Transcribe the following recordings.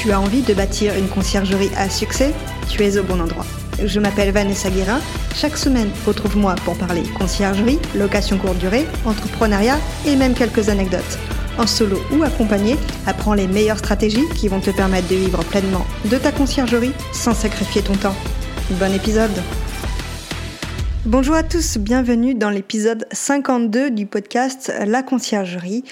Tu as envie de bâtir une conciergerie à succès Tu es au bon endroit. Je m'appelle Vanessa Guérin. Chaque semaine, retrouve-moi pour parler conciergerie, location courte durée, entrepreneuriat et même quelques anecdotes. En solo ou accompagné, apprends les meilleures stratégies qui vont te permettre de vivre pleinement de ta conciergerie sans sacrifier ton temps. Bon épisode Bonjour à tous, bienvenue dans l'épisode 52 du podcast La conciergerie.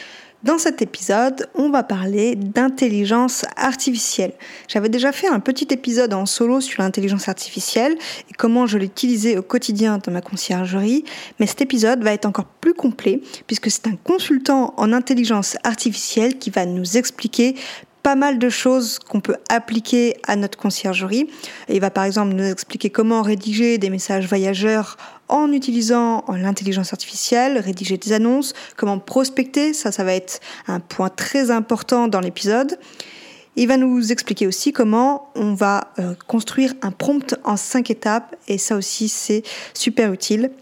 Dans cet épisode, on va parler d'intelligence artificielle. J'avais déjà fait un petit épisode en solo sur l'intelligence artificielle et comment je l'utilisais au quotidien dans ma conciergerie, mais cet épisode va être encore plus complet puisque c'est un consultant en intelligence artificielle qui va nous expliquer pas mal de choses qu'on peut appliquer à notre conciergerie. il va par exemple nous expliquer comment rédiger des messages voyageurs en utilisant l'intelligence artificielle, rédiger des annonces, comment prospecter, ça ça va être un point très important dans l'épisode. Il va nous expliquer aussi comment on va euh, construire un prompt en cinq étapes et ça aussi c'est super utile.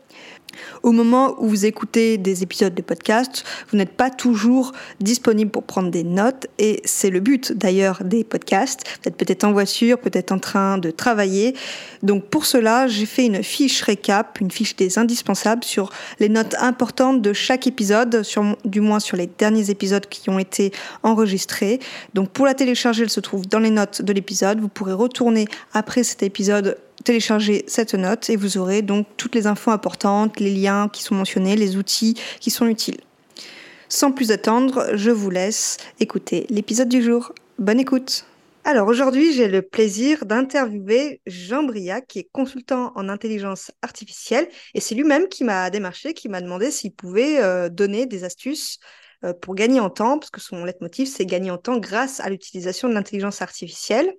Au moment où vous écoutez des épisodes de podcast, vous n'êtes pas toujours disponible pour prendre des notes et c'est le but d'ailleurs des podcasts. Vous êtes peut-être en voiture, peut-être en train de travailler. Donc pour cela, j'ai fait une fiche récap, une fiche des indispensables sur les notes importantes de chaque épisode, du moins sur les derniers épisodes qui ont été enregistrés. Donc pour la télécharger, elle se trouve dans les notes de l'épisode. Vous pourrez retourner après cet épisode télécharger cette note et vous aurez donc toutes les infos importantes, les liens qui sont mentionnés, les outils qui sont utiles. Sans plus attendre, je vous laisse écouter l'épisode du jour. Bonne écoute alors aujourd'hui, j'ai le plaisir d'interviewer Jean Briac, qui est consultant en intelligence artificielle, et c'est lui-même qui m'a démarché, qui m'a demandé s'il pouvait euh, donner des astuces euh, pour gagner en temps, parce que son leitmotiv, c'est gagner en temps grâce à l'utilisation de l'intelligence artificielle.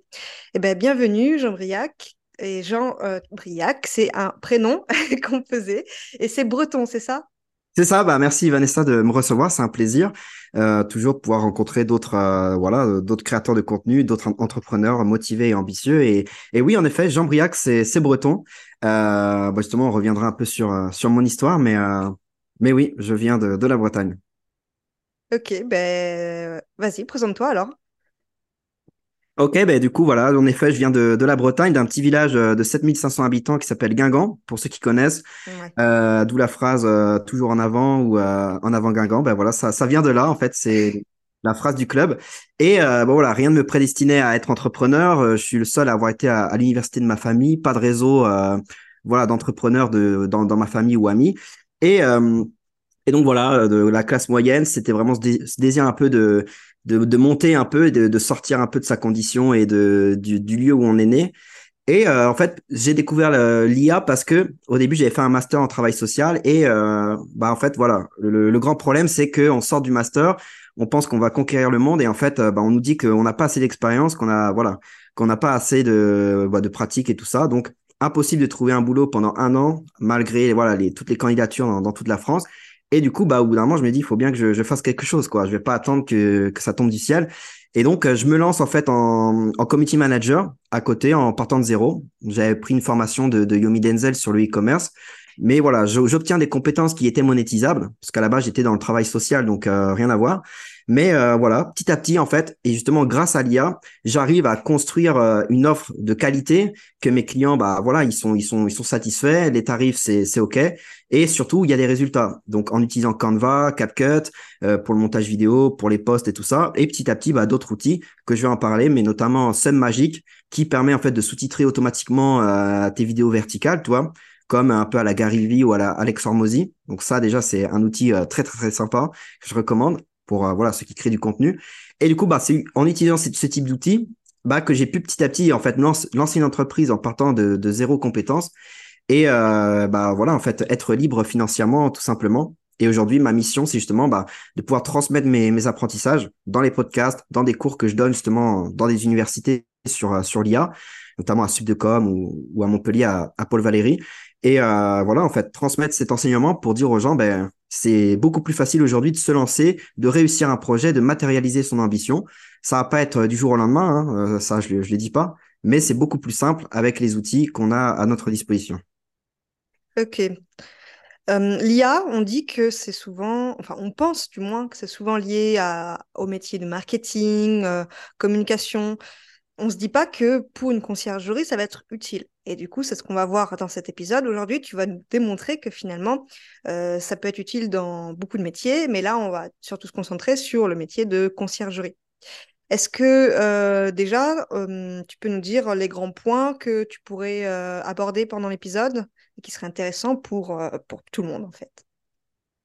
Eh bien, bienvenue Jean Briac et Jean euh, Briac, c'est un prénom qu'on faisait. Et c'est breton, c'est ça? C'est ça, bah merci Vanessa de me recevoir, c'est un plaisir. Euh, toujours de pouvoir rencontrer d'autres euh, voilà d'autres créateurs de contenu, d'autres entrepreneurs motivés et ambitieux. Et, et oui, en effet, Jean Briac, c'est breton. Bah, justement, on reviendra un peu sur, sur mon histoire, mais, mais oui, je viens de, de la Bretagne. Ok, ben vas-y, présente-toi alors. Ok, ben du coup, voilà, en effet, je viens de, de la Bretagne, d'un petit village euh, de 7500 habitants qui s'appelle Guingamp, pour ceux qui connaissent. Euh, D'où la phrase euh, toujours en avant ou euh, en avant Guingamp. Ben voilà, ça, ça vient de là, en fait, c'est la phrase du club. Et bon voilà, rien ne me prédestinait à être entrepreneur. je suis le seul à avoir été à, l'université de ma famille, pas de réseau, voilà, d'entrepreneurs de, dans, dans ma famille ou amis. Et et donc voilà, de la classe moyenne, c'était vraiment ce, désir un peu de, de, monter un peu, de, de sortir un peu de sa condition et de, du, lieu où on est né. Et euh, en fait, j'ai découvert l'IA parce que au début, j'avais fait un master en travail social et euh, bah en fait, voilà, le, grand problème, c'est qu'on sort du master, on pense qu'on va conquérir le monde et en fait, euh, bah, on nous dit qu'on n'a pas assez d'expérience, qu'on a voilà, qu'on n'a pas assez de bah, de pratique et tout ça. Donc impossible de trouver un boulot pendant un an malgré voilà les, toutes les candidatures dans toute la France. Et du coup, bah, au bout d'un moment, je me dis, il faut bien que je, je, fasse quelque chose, quoi. Je vais pas attendre que, que ça tombe du ciel. Et donc, euh, je me lance en fait en, en community manager à côté, en partant de zéro. J'avais pris une formation de, de Yomi Denzel sur le e-commerce. Mais voilà, j'obtiens des compétences qui étaient monétisables, parce qu'à la base, j'étais dans le travail social, donc euh, rien à voir. Mais euh, voilà, petit à petit, en fait, et justement, grâce à l'IA, j'arrive à construire euh, une offre de qualité que mes clients, bah voilà, ils sont, ils sont, ils sont satisfaits. Les tarifs, c'est, c'est ok. Et surtout, il y a des résultats. Donc, en utilisant Canva, CapCut euh, pour le montage vidéo, pour les posts et tout ça. Et petit à petit, bah, d'autres outils que je vais en parler, mais notamment Magic qui permet en fait de sous-titrer automatiquement tes vidéos verticales, toi comme un peu à la Gary Vee ou à la Alex Hormozy. Donc ça, déjà, c'est un outil très, très, très sympa que je recommande pour euh, voilà ceux qui créent du contenu. Et du coup, bah, c'est en utilisant ce, type d'outils bah, que j'ai pu petit à petit en fait lancer une entreprise en partant de, zéro compétence et euh, bah voilà en fait être libre financièrement tout simplement. Et aujourd'hui, ma mission, c'est justement bah, de pouvoir transmettre mes, mes apprentissages dans les podcasts, dans des cours que je donne justement dans des universités sur, euh, sur l'IA, notamment à Subdecom ou, ou à Montpellier à, à Paul Valéry. Et euh, voilà, en fait, transmettre cet enseignement pour dire aux gens, ben, c'est beaucoup plus facile aujourd'hui de se lancer, de réussir un projet, de matérialiser son ambition. Ça va pas être du jour au lendemain, hein, euh, ça je ne le dis pas, mais c'est beaucoup plus simple avec les outils qu'on a à notre disposition. Ok. L'IA, on dit que c'est souvent, enfin, on pense du moins que c'est souvent lié à, au métier de marketing, communication. On ne se dit pas que pour une conciergerie, ça va être utile. Et du coup, c'est ce qu'on va voir dans cet épisode. Aujourd'hui, tu vas nous démontrer que finalement, ça peut être utile dans beaucoup de métiers, mais là, on va surtout se concentrer sur le métier de conciergerie. Est-ce que euh, déjà, tu peux nous dire les grands points que tu pourrais euh, aborder pendant l'épisode et qui seraient intéressants pour, euh, pour tout le monde en fait?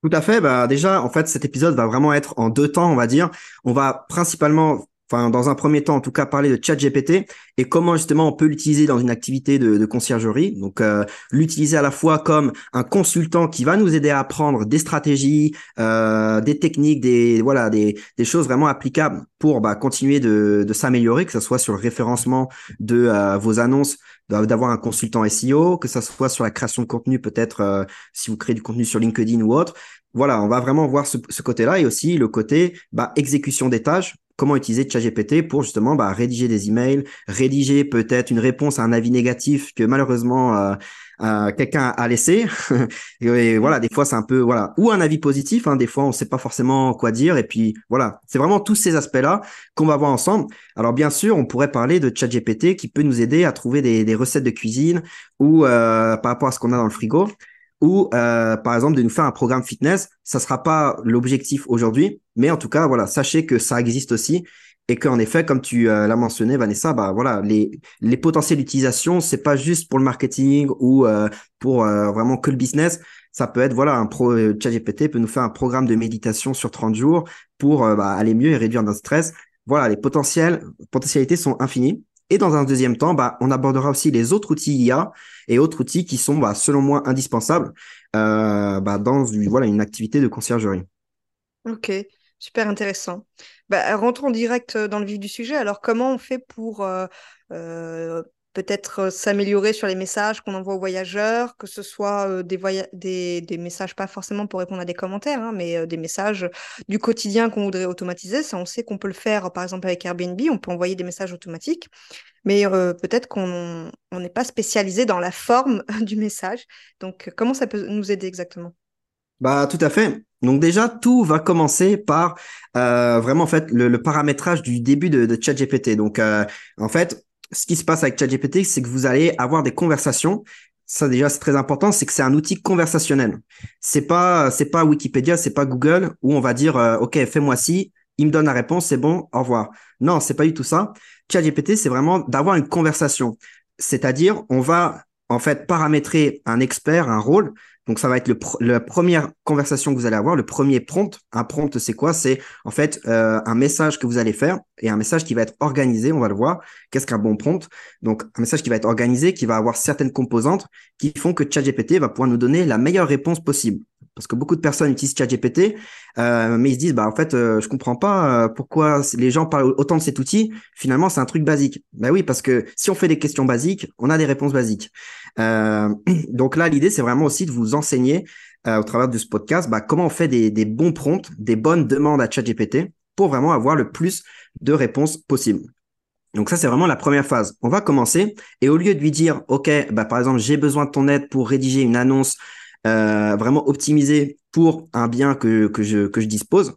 Tout à fait. Bah, déjà, en fait, cet épisode va vraiment être en deux temps, on va dire. On va principalement enfin dans un premier temps en tout cas parler de ChatGPT et comment justement on peut l'utiliser dans une activité de, conciergerie. Donc euh, l'utiliser à la fois comme un consultant qui va nous aider à apprendre des stratégies, euh, des techniques, des voilà des, des choses vraiment applicables pour bah, continuer de, de s'améliorer, que ce soit sur le référencement de euh, vos annonces, d'avoir un consultant SEO, que ce soit sur la création de contenu, peut-être si vous créez du contenu sur LinkedIn ou autre. Voilà, on va vraiment voir ce, ce côté-là et aussi le côté bah, exécution des tâches comment utiliser ChatGPT pour justement bah, rédiger des emails, rédiger peut-être une réponse à un avis négatif que malheureusement euh, euh, quelqu'un a laissé. et voilà, des fois c'est un peu voilà, ou un avis positif. Hein, des fois on sait pas forcément quoi dire. Et puis voilà, c'est vraiment tous ces aspects-là qu'on va voir ensemble. Alors bien sûr, on pourrait parler de ChatGPT qui peut nous aider à trouver des, des recettes de cuisine ou euh, par rapport à ce qu'on a dans le frigo ou euh, par exemple de nous faire un programme fitness. Ça sera pas l'objectif aujourd'hui, mais en tout cas, voilà, sachez que ça existe aussi et qu'en effet, comme tu euh, l'as mentionné, Vanessa, bah voilà, les les potentiels d'utilisation, c'est pas juste pour le marketing ou euh, pour vraiment que le business. Ça peut être voilà un pro ChatGPT peut nous faire un programme de méditation sur 30 jours pour bah, aller mieux et réduire notre stress. Voilà, les potentiels potentialités sont infinies. Et dans un deuxième temps, bah, on abordera aussi les autres outils IA et autres outils qui sont, bah, selon moi, indispensables euh, bah, dans voilà, une activité de conciergerie. Ok, super intéressant. Bah, rentrons direct dans le vif du sujet. Alors, comment on fait pour euh, euh, peut-être euh, s'améliorer sur les messages qu'on envoie aux voyageurs, que ce soit euh, des, messages pas forcément pour répondre à des commentaires, hein, mais euh, des messages du quotidien qu'on voudrait automatiser. Ça, on sait qu'on peut le faire, par exemple, avec Airbnb, on peut envoyer des messages automatiques, mais peut-être qu'on n'est pas spécialisé dans la forme du message. Donc, comment ça peut nous aider exactement? Bah tout à fait. Donc déjà tout va commencer par vraiment en fait le, paramétrage du début de ChatGPT. Donc en fait ce qui se passe avec ChatGPT, c'est que vous allez avoir des conversations. Ça déjà c'est très important, c'est que c'est un outil conversationnel. C'est pas c'est pas Wikipédia, c'est pas Google où on va dire euh, OK, fais-moi ci, il me donne la réponse, c'est bon, au revoir. Non, c'est pas du tout ça. ChatGPT, c'est vraiment d'avoir une conversation. C'est-à-dire, on va en fait paramétrer un expert, un rôle donc, ça va être le la première conversation que vous allez avoir, le premier prompt. Un prompt, c'est quoi? C'est en fait euh, un message que vous allez faire et un message qui va être organisé. On va le voir. Qu'est-ce qu'un bon prompt? Donc, un message qui va être organisé, qui va avoir certaines composantes qui font que ChatGPT va pouvoir nous donner la meilleure réponse possible parce que beaucoup de personnes utilisent ChatGPT, euh, mais ils se disent bah en fait euh, je comprends pas euh, pourquoi les gens parlent autant de cet outil. Finalement c'est un truc basique. Ben oui parce que si on fait des questions basiques, on a des réponses basiques. Euh, donc là l'idée c'est vraiment aussi de vous enseigner euh, au travers de ce podcast bah, comment on fait des, des bons prompts, des bonnes demandes à ChatGPT pour vraiment avoir le plus de réponses possible. Donc ça, c'est vraiment la première phase. On va commencer et au lieu de lui dire, OK, bah, par exemple, j'ai besoin de ton aide pour rédiger une annonce euh, vraiment optimisé pour un bien que, que, je, que je dispose,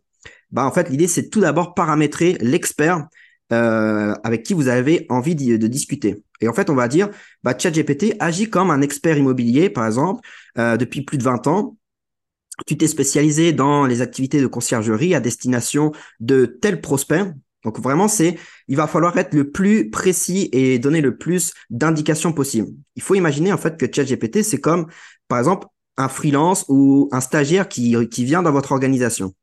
bah en fait l'idée c'est tout d'abord paramétrer l'expert euh, avec qui vous avez envie de, discuter. Et en fait on va dire bah ChatGPT agit comme un expert immobilier par exemple euh, depuis plus de 20 ans. Tu t'es spécialisé dans les activités de conciergerie à destination de tel prospect. Donc vraiment, c'est, il va falloir être le plus précis et donner le plus d'indications possible. Il faut imaginer en fait que ChatGPT, c'est comme, par exemple, un freelance ou un stagiaire qui, qui vient dans votre organisation.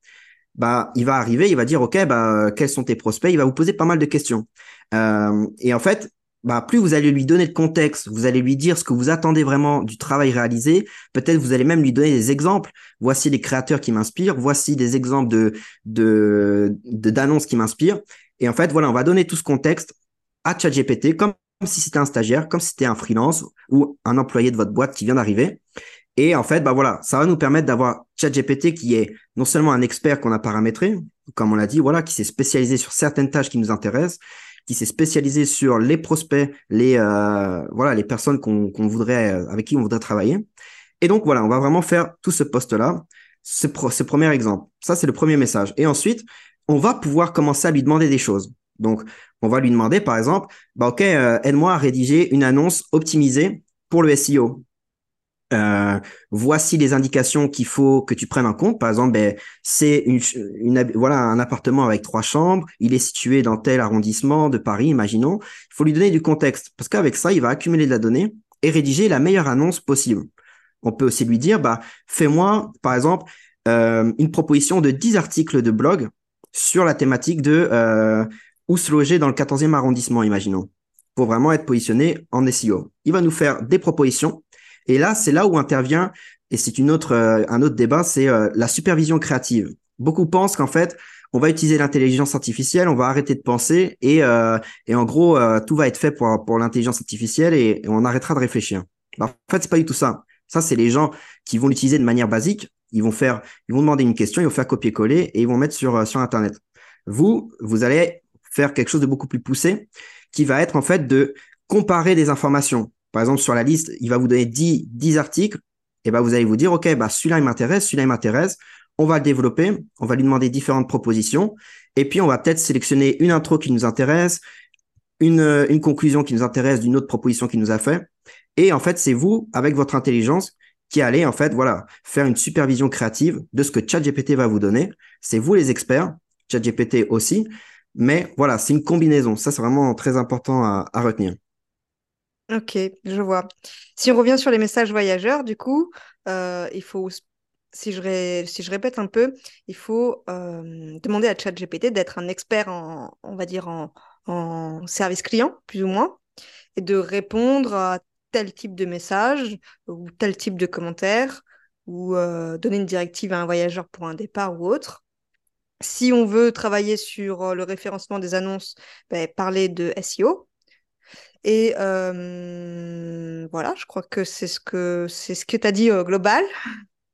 Bah, il va arriver, il va dire, OK, bah, quels sont tes prospects? Il va vous poser pas mal de questions. Euh, et en fait, bah, plus vous allez lui donner le contexte, vous allez lui dire ce que vous attendez vraiment du travail réalisé. Peut-être vous allez même lui donner des exemples. Voici les créateurs qui m'inspirent. Voici des exemples de, de, d'annonces qui m'inspirent. Et en fait, voilà, on va donner tout ce contexte à ChatGPT comme si c'était un stagiaire, comme si c'était un freelance ou un employé de votre boîte qui vient d'arriver. Et en fait, bah voilà, ça va nous permettre d'avoir ChatGPT qui est non seulement un expert qu'on a paramétré, comme on l'a dit, voilà, qui s'est spécialisé sur certaines tâches qui nous intéressent, qui s'est spécialisé sur les prospects, les euh, voilà, les personnes qu'on voudrait, avec qui on voudrait travailler. Et donc voilà, on va vraiment faire tout ce poste-là, ce, ce premier exemple. Ça, c'est le premier message. Et ensuite, on va pouvoir commencer à lui demander des choses. Donc, on va lui demander, par exemple, bah, OK, euh, aide-moi à rédiger une annonce optimisée pour le SEO. Euh, voici les indications qu'il faut que tu prennes en compte. Par exemple, ben, c'est voilà un appartement avec trois chambres. Il est situé dans tel arrondissement de Paris, imaginons. Il faut lui donner du contexte parce qu'avec ça, il va accumuler de la donnée et rédiger la meilleure annonce possible. On peut aussi lui dire, bah, fais-moi, par exemple, euh, une proposition de 10 articles de blog sur la thématique de euh, où se loger dans le 14e arrondissement, imaginons, pour vraiment être positionné en SEO. Il va nous faire des propositions et là, c'est là où intervient, et c'est une autre, euh, un autre débat, c'est euh, la supervision créative. Beaucoup pensent qu'en fait, on va utiliser l'intelligence artificielle, on va arrêter de penser et, euh, et en gros, tout va être fait pour, pour l'intelligence artificielle et, on arrêtera de réfléchir. en fait, c'est pas du tout ça. Ça, c'est les gens qui vont l'utiliser de manière basique. Ils vont faire, ils vont demander une question, ils vont faire copier-coller et ils vont mettre sur, sur Internet. Vous, vous allez faire quelque chose de beaucoup plus poussé qui va être en fait de comparer des informations. Par exemple, sur la liste, il va vous donner 10, 10 articles. Et ben, vous allez vous dire, OK, bah, celui-là, il m'intéresse, celui-là, il m'intéresse. On va le développer. On va lui demander différentes propositions. Et puis, on va peut-être sélectionner une intro qui nous intéresse, une, une conclusion qui nous intéresse d'une autre proposition qui nous a fait. Et en fait, c'est vous, avec votre intelligence, qui allez, en fait, voilà, faire une supervision créative de ce que ChatGPT va vous donner. C'est vous les experts, ChatGPT aussi. Mais voilà, c'est une combinaison. Ça, c'est vraiment très important à retenir. Ok, je vois. Si on revient sur les messages voyageurs, du coup, euh, il faut, si je, si je répète un peu, il faut euh, demander à ChatGPT d'être un expert en, on va dire, en, en service client, plus ou moins, et de répondre à tel type de message ou tel type de commentaire, ou euh, donner une directive à un voyageur pour un départ ou autre. Si on veut travailler sur le référencement des annonces, ben, parler de SEO, et euh, voilà, je crois que c'est ce que c'est ce que tu as dit au global.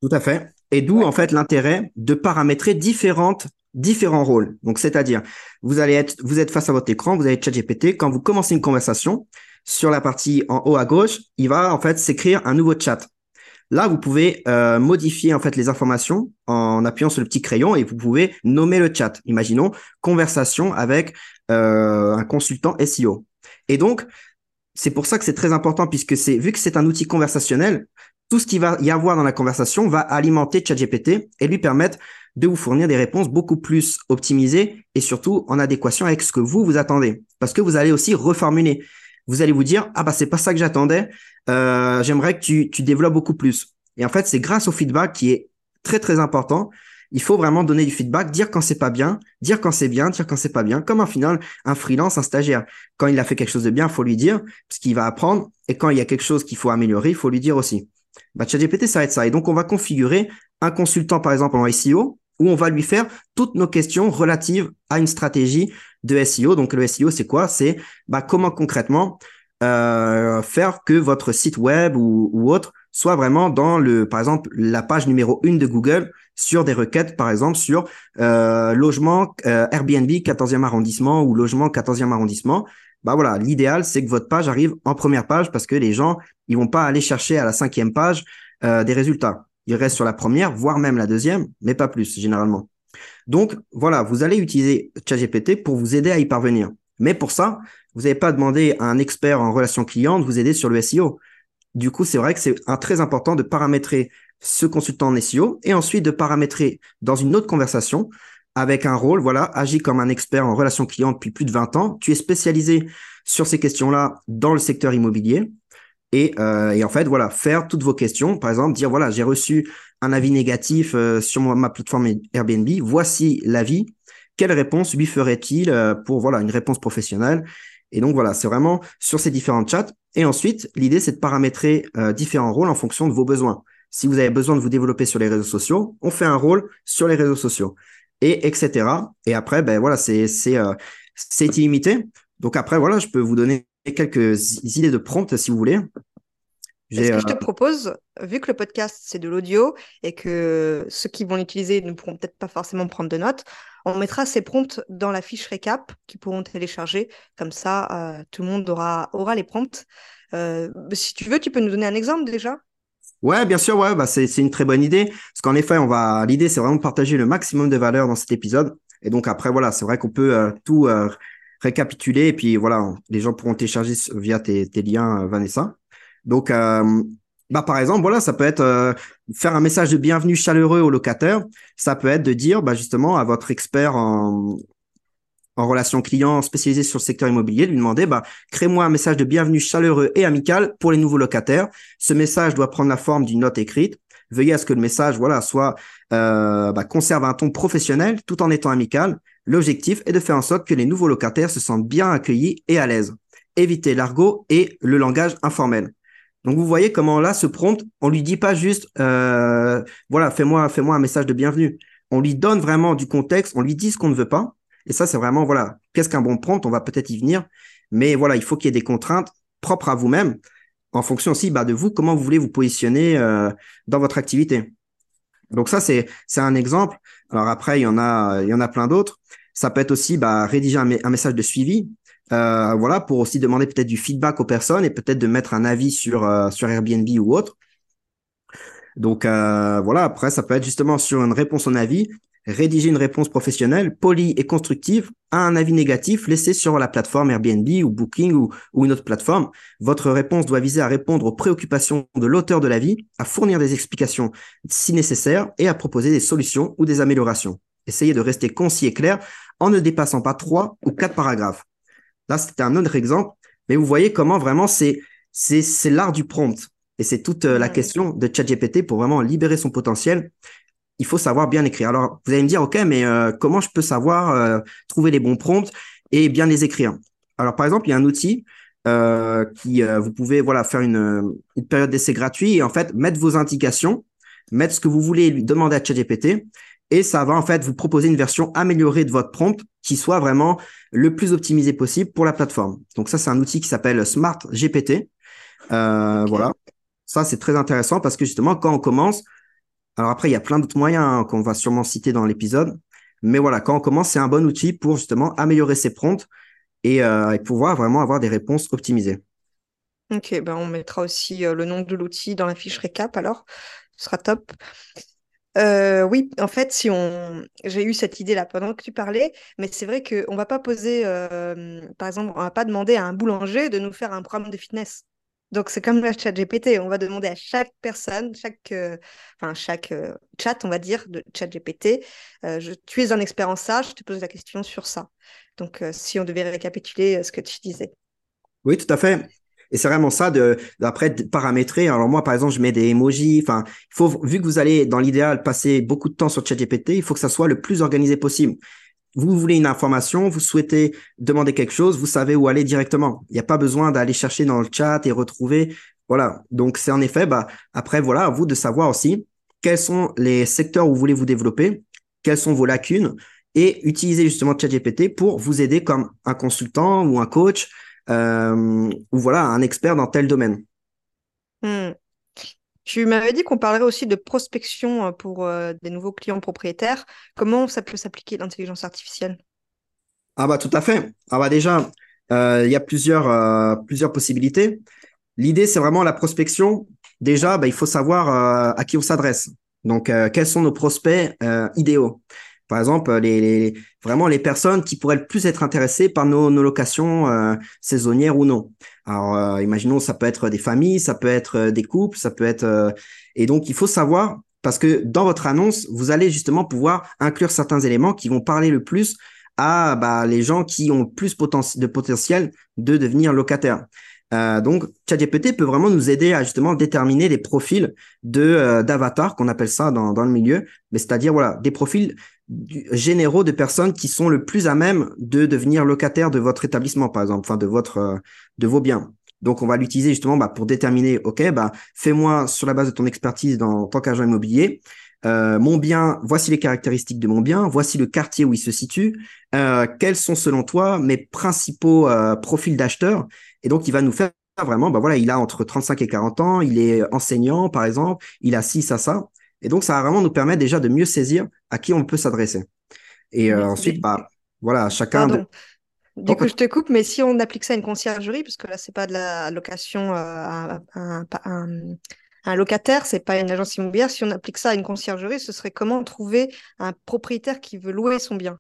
Tout à fait. Et d'où en fait l'intérêt de paramétrer différentes différents rôles. Donc c'est-à-dire vous allez être vous êtes face à votre écran, vous avez ChatGPT quand vous commencez une conversation sur la partie en haut à gauche, il va en fait s'écrire un nouveau chat. Là, vous pouvez euh, modifier en fait les informations en appuyant sur le petit crayon et vous pouvez nommer le chat. Imaginons conversation avec euh, un consultant SEO. Et donc, c'est pour ça que c'est très important puisque c'est vu que c'est un outil conversationnel, tout ce qui va y avoir dans la conversation va alimenter ChatGPT et lui permettre de vous fournir des réponses beaucoup plus optimisées et surtout en adéquation avec ce que vous vous attendez. Parce que vous allez aussi reformuler. Vous allez vous dire ah bah c'est pas ça que j'attendais. Euh, J'aimerais que tu, tu développes beaucoup plus. Et en fait c'est grâce au feedback qui est très très important il faut vraiment donner du feedback, dire quand c'est pas bien, dire quand c'est bien, dire quand c'est pas bien, comme un final, un freelance, un stagiaire. Quand il a fait quelque chose de bien, il faut lui dire, parce qu'il va apprendre, et quand il y a quelque chose qu'il faut améliorer, il faut lui dire aussi. Bah, ChatGPT, ça va être ça. Et donc, on va configurer un consultant, par exemple, en SEO, où on va lui faire toutes nos questions relatives à une stratégie de SEO. Donc, le SEO, c'est quoi? C'est bah, comment concrètement euh, faire que votre site web ou autre soit vraiment dans le, par exemple, la page numéro une de Google sur des requêtes, par exemple, sur euh, logement euh, Airbnb 14e arrondissement ou logement 14e arrondissement. Bah voilà, l'idéal, c'est que votre page arrive en première page parce que les gens, ils vont pas aller chercher à la cinquième page euh, des résultats. Ils restent sur la première, voire même la deuxième, mais pas plus, généralement. Donc, voilà, vous allez utiliser ChatGPT pour vous aider à y parvenir. Mais pour ça, vous n'avez pas demandé à un expert en relations clients de vous aider sur le SEO. Du coup, c'est vrai que c'est très important de paramétrer ce consultant en SEO et ensuite de paramétrer dans une autre conversation avec un rôle, voilà, agis comme un expert en relations clients depuis plus de 20 ans. Tu es spécialisé sur ces questions-là dans le secteur immobilier. Et, euh, et, en fait, voilà, faire toutes vos questions. Par exemple, dire, voilà, j'ai reçu un avis négatif euh, sur ma plateforme Airbnb. Voici l'avis. Quelle réponse lui ferait-il euh, pour, voilà, une réponse professionnelle? Et donc voilà, c'est vraiment sur ces différents chats. Et ensuite, l'idée, c'est de paramétrer euh, différents rôles en fonction de vos besoins. Si vous avez besoin de vous développer sur les réseaux sociaux, on fait un rôle sur les réseaux sociaux. Et etc. Et après, ben voilà, euh, c'est illimité. Donc après, voilà, je peux vous donner quelques idées de prompt si vous voulez. Ce que je te euh, propose, vu que le podcast c'est de l'audio et que ceux qui vont l'utiliser ne pourront peut-être pas forcément prendre de notes, on mettra ces prompts dans la fiche récap qu'ils pourront télécharger. Comme ça, euh, tout le monde aura, aura les prompts. Euh, si tu veux, tu peux nous donner un exemple déjà? Ouais, bien sûr, ouais, bah c'est une très bonne idée. Parce qu'en effet, on va l'idée, c'est vraiment de partager le maximum de valeur dans cet épisode. Et donc après, voilà, c'est vrai qu'on peut euh, tout euh, récapituler et puis voilà, les gens pourront télécharger via tes, tes liens, Vanessa. Donc, bah par exemple, voilà, ça peut être faire un message de bienvenue chaleureux au locataire. Ça peut être de dire, bah justement, à votre expert en, relation client spécialisé sur le secteur immobilier, lui demander, bah, crée-moi un message de bienvenue chaleureux et amical pour les nouveaux locataires. Ce message doit prendre la forme d'une note écrite. Veuillez à ce que le message, voilà, soit euh, bah, conserve un ton professionnel tout en étant amical. L'objectif est de faire en sorte que les nouveaux locataires se sentent bien accueillis et à l'aise. Évitez l'argot et le langage informel. Donc vous voyez comment là, ce prompt, on lui dit pas juste, euh, voilà, fais-moi, fais-moi un message de bienvenue. On lui donne vraiment du contexte, on lui dit ce qu'on ne veut pas, et ça, c'est vraiment, voilà, qu'est-ce qu'un bon prompt On va peut-être y venir. Mais voilà, il faut qu'il y ait des contraintes propres à vous-même, en fonction aussi bah, de vous, comment vous voulez vous positionner euh, dans votre activité. Donc ça, c'est un exemple. Alors après, il y en a, il y en a plein d'autres. Ça peut être aussi bah, rédiger un, message de suivi. Euh, voilà, pour aussi demander peut-être du feedback aux personnes et peut-être de mettre un avis sur, euh, sur Airbnb ou autre. Donc voilà, après, ça peut être justement sur une réponse en avis, rédiger une réponse professionnelle, polie et constructive à un avis négatif laissé sur la plateforme Airbnb ou Booking ou, une autre plateforme. Votre réponse doit viser à répondre aux préoccupations de l'auteur de l'avis, à fournir des explications si nécessaire et à proposer des solutions ou des améliorations. Essayez de rester concis et clair en ne dépassant pas trois ou quatre paragraphes. Là, c'était un autre exemple, mais vous voyez comment vraiment c'est c'est l'art du prompt. Et c'est toute euh, la question de ChatGPT pour vraiment libérer son potentiel il faut savoir bien écrire. Alors, vous allez me dire, OK, mais euh, comment je peux savoir euh, trouver les bons prompts et bien les écrire? Alors, par exemple, il y a un outil euh, qui, vous pouvez voilà faire une, une période d'essai gratuit et en fait mettre vos indications, mettre ce que vous voulez lui demander à ChatGPT et ça va en fait vous proposer une version améliorée de votre prompt qui soit vraiment le plus optimisé possible pour la plateforme. Donc ça, c'est un outil qui s'appelle Smart GPT. Voilà, ça c'est très intéressant parce que justement quand on commence, alors après, il y a plein d'autres moyens hein, qu'on va sûrement citer dans l'épisode. Mais voilà, quand on commence, c'est un bon outil pour justement améliorer ses prompts et, euh, pouvoir vraiment avoir des réponses optimisées. Ok, ben on mettra aussi euh, le nom de l'outil dans la fiche récap alors. Ce sera top. Euh, oui, en fait, si on, j'ai eu cette idée là pendant que tu parlais, mais c'est vrai qu'on va pas poser, par exemple, on va pas demander à un boulanger de nous faire un programme de fitness. Donc, c'est comme le chat GPT. On va demander à chaque personne, chaque, euh, enfin, chaque euh, chat, on va dire, de chat GPT, euh, je, tu es un expert en ça, je te pose la question sur ça. Donc, si on devait récapituler ce que tu disais. Oui, tout à fait. Et c'est vraiment ça de, d'après paramétrer. Alors moi, par exemple, je mets des emojis. Enfin, il faut, vu que vous allez, dans l'idéal, passer beaucoup de temps sur ChatGPT, il faut que ça soit le plus organisé possible vous voulez une information, vous souhaitez demander quelque chose, vous savez où aller directement. Il n'y a pas besoin d'aller chercher dans le chat et retrouver. Voilà. Donc, c'est en effet, bah, après, voilà, à vous de savoir aussi quels sont les secteurs où vous voulez vous développer, quelles sont vos lacunes et utiliser justement ChatGPT pour vous aider comme un consultant ou un coach euh, ou voilà, un expert dans tel domaine. Hmm. Tu m'avais dit qu'on parlerait aussi de prospection euh, pour euh, des nouveaux clients propriétaires. Comment ça peut s'appliquer l'intelligence artificielle? Ah bah tout à fait. Ah bah déjà, euh, il y a plusieurs, plusieurs possibilités. L'idée, c'est vraiment la prospection. Déjà, bah, il faut savoir à qui on s'adresse. Donc, quels sont nos prospects idéaux? Par exemple, les, vraiment les personnes qui pourraient le plus être intéressées par nos, locations euh, saisonnières ou non. Alors, euh, imaginons, ça peut être des familles, ça peut être euh, des couples, ça peut être... et donc, il faut savoir, parce que dans votre annonce, vous allez justement pouvoir inclure certains éléments qui vont parler le plus à bah, les gens qui ont le plus de potentiel de devenir locataires. Euh, donc, ChatGPT peut vraiment nous aider à justement déterminer des profils de euh, d'avatars qu'on appelle ça dans, dans le milieu, mais c'est-à-dire voilà des profils généraux de personnes qui sont le plus à même de devenir locataires de votre établissement, par exemple, enfin de votre euh, de vos biens. Donc, on va l'utiliser justement bah, pour déterminer, ok, bah fais-moi sur la base de ton expertise dans, en tant qu'agent immobilier, euh, mon bien, voici les caractéristiques de mon bien, voici le quartier où il se situe, euh, quels sont selon toi mes principaux profils d'acheteurs. Et donc, il va nous faire vraiment, bah voilà, il a entre 35 et 40 ans, il est enseignant, par exemple, il a 6 à ça. Et donc, ça va vraiment nous permettre déjà de mieux saisir à qui on peut s'adresser. Et euh, ensuite, bah, voilà, chacun. Du coup, je te coupe, mais si on applique ça à une conciergerie, parce que là, c'est pas de la location à, un locataire, c'est pas une agence immobilière. Si on applique ça à une conciergerie, ce serait comment trouver un propriétaire qui veut louer son bien?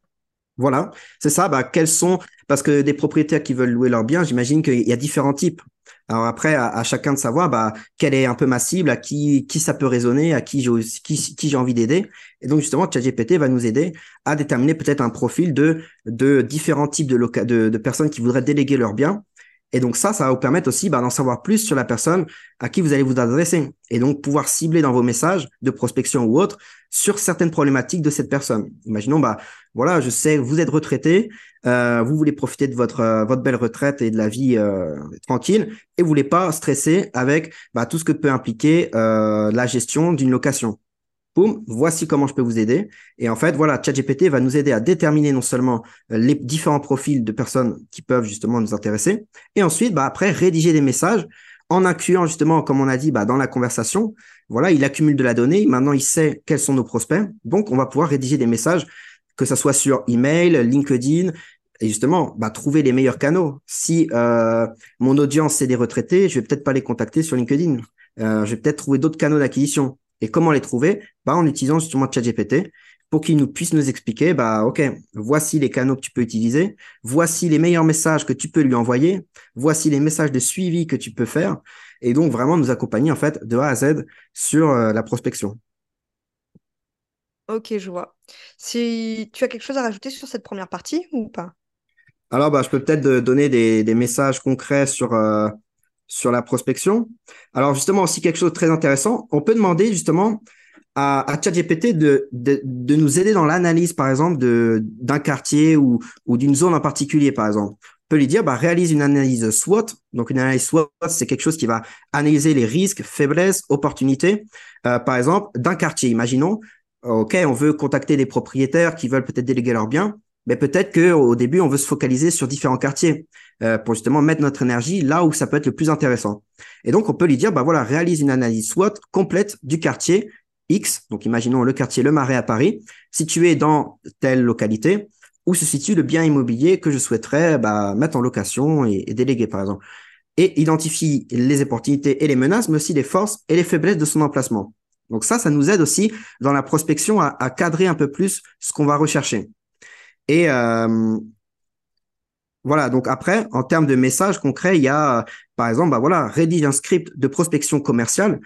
Voilà, c'est ça. Bah, quels sont parce que des propriétaires qui veulent louer leur bien, j'imagine qu'il y a différents types. Alors après, à, chacun de savoir bah, quelle est un peu ma cible, à qui, qui ça peut résonner, à qui j'ai qui, qui j'ai envie d'aider. Et donc justement, ChatGPT va nous aider à déterminer peut-être un profil de, de différents types de, de, de personnes qui voudraient déléguer leur bien et donc ça, ça va vous permettre aussi bah, d'en savoir plus sur la personne à qui vous allez vous adresser. Et donc pouvoir cibler dans vos messages de prospection ou autre sur certaines problématiques de cette personne. Imaginons, bah voilà, je sais, vous êtes retraité, euh, vous voulez profiter de votre euh, votre belle retraite et de la vie euh, tranquille, et vous voulez pas stresser avec bah, tout ce que peut impliquer la gestion d'une location boum, voici comment je peux vous aider. Et en fait, voilà, ChatGPT va nous aider à déterminer non seulement euh, les différents profils de personnes qui peuvent justement nous intéresser, et ensuite, bah, après, rédiger des messages en incluant justement, comme on a dit, bah, dans la conversation. Voilà, il accumule de la donnée. Maintenant, il sait quels sont nos prospects. Donc, on va pouvoir rédiger des messages, que ce soit sur email, LinkedIn, et justement, bah, trouver les meilleurs canaux. Si euh, mon audience c'est des retraités, je vais peut-être pas les contacter sur LinkedIn. Euh, je vais peut-être trouver d'autres canaux d'acquisition. Et comment les trouver? Bah, En utilisant justement ChatGPT pour qu'il nous puisse nous expliquer, bah, OK, voici les canaux que tu peux utiliser, voici les meilleurs messages que tu peux lui envoyer, voici les messages de suivi que tu peux faire, et donc vraiment nous accompagner en fait de A à Z sur euh, la prospection. Ok, je vois. Si tu as quelque chose à rajouter sur cette première partie ou pas? Alors, bah, je peux peut-être donner des, des, messages concrets sur, euh, sur la prospection. Alors justement aussi quelque chose de très intéressant, on peut demander justement à, à ChatGPT de, de, nous aider dans l'analyse par exemple d'un quartier ou, ou d'une zone en particulier par exemple. On peut lui dire bah, réalise une analyse SWOT. Donc une analyse SWOT c'est quelque chose qui va analyser les risques, faiblesses, opportunités. Euh, par exemple d'un quartier. Imaginons ok on veut contacter des propriétaires qui veulent peut-être déléguer leurs biens mais peut-être que au début on veut se focaliser sur différents quartiers euh, pour justement mettre notre énergie là où ça peut être le plus intéressant. Et donc on peut lui dire bah voilà réalise une analyse SWOT complète du quartier X. Donc imaginons le quartier Le Marais à Paris, situé dans telle localité où se situe le bien immobilier que je souhaiterais bah, mettre en location et, déléguer par exemple. Et identifie les opportunités et les menaces, mais aussi les forces et les faiblesses de son emplacement. Donc ça, ça nous aide aussi dans la prospection à cadrer un peu plus ce qu'on va rechercher. Et euh, voilà, donc après, en termes de messages concrets, il y a, par exemple, bah voilà, rédige un script de prospection commerciale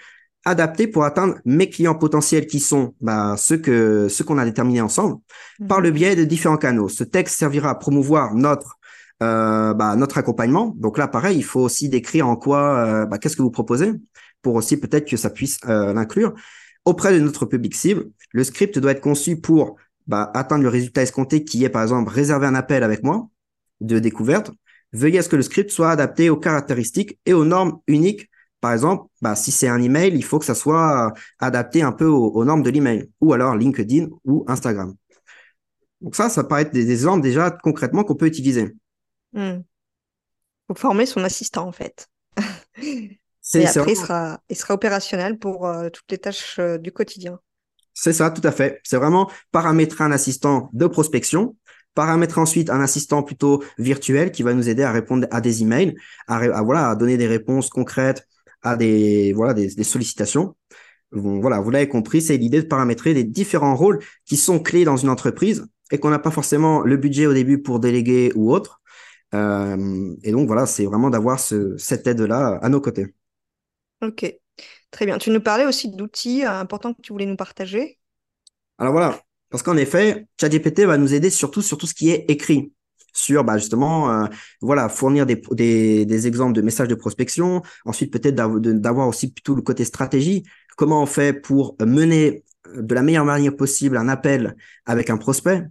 adapté pour atteindre mes clients potentiels qui sont bah, ceux que ceux qu'on a déterminés ensemble mhm. par le biais de différents canaux. Ce texte servira à promouvoir notre euh, bah, notre accompagnement. Donc là, pareil, il faut aussi décrire en quoi, euh, bah, qu'est-ce que vous proposez pour aussi peut-être que ça puisse euh, l'inclure auprès de notre public cible. Le script doit être conçu pour bah, atteindre le résultat escompté qui est par exemple réserver un appel avec moi de découverte, veuillez à ce que le script soit adapté aux caractéristiques et aux normes uniques. Par exemple, bah, si c'est un email, il faut que ça soit adapté un peu aux, normes de l'email, ou alors LinkedIn ou Instagram. Donc ça, ça paraît être des exemples déjà concrètement qu'on peut utiliser. Hmm. Faut former son assistant en fait. Et après, il, sera, il sera opérationnel pour euh, toutes les tâches euh, du quotidien. C'est ça, tout à fait. C'est vraiment paramétrer un assistant de prospection, paramétrer ensuite un assistant plutôt virtuel qui va nous aider à répondre à des emails, à, voilà, à donner des réponses concrètes à des, voilà, des, sollicitations. voilà, vous l'avez compris, c'est l'idée de paramétrer les différents rôles qui sont clés dans une entreprise et qu'on n'a pas forcément le budget au début pour déléguer ou autre. Euh, et donc voilà, c'est vraiment d'avoir cette aide-là à nos côtés. Ok. Très bien. Tu nous parlais aussi d'outils euh, importants que tu voulais nous partager. Alors voilà, parce qu'en effet, ChatGPT va nous aider surtout sur tout ce qui est écrit, sur bah, justement euh, voilà fournir des, des, des, exemples de messages de prospection, ensuite peut-être d'avoir aussi plutôt le côté stratégie, comment on fait pour mener de la meilleure manière possible un appel avec un prospect?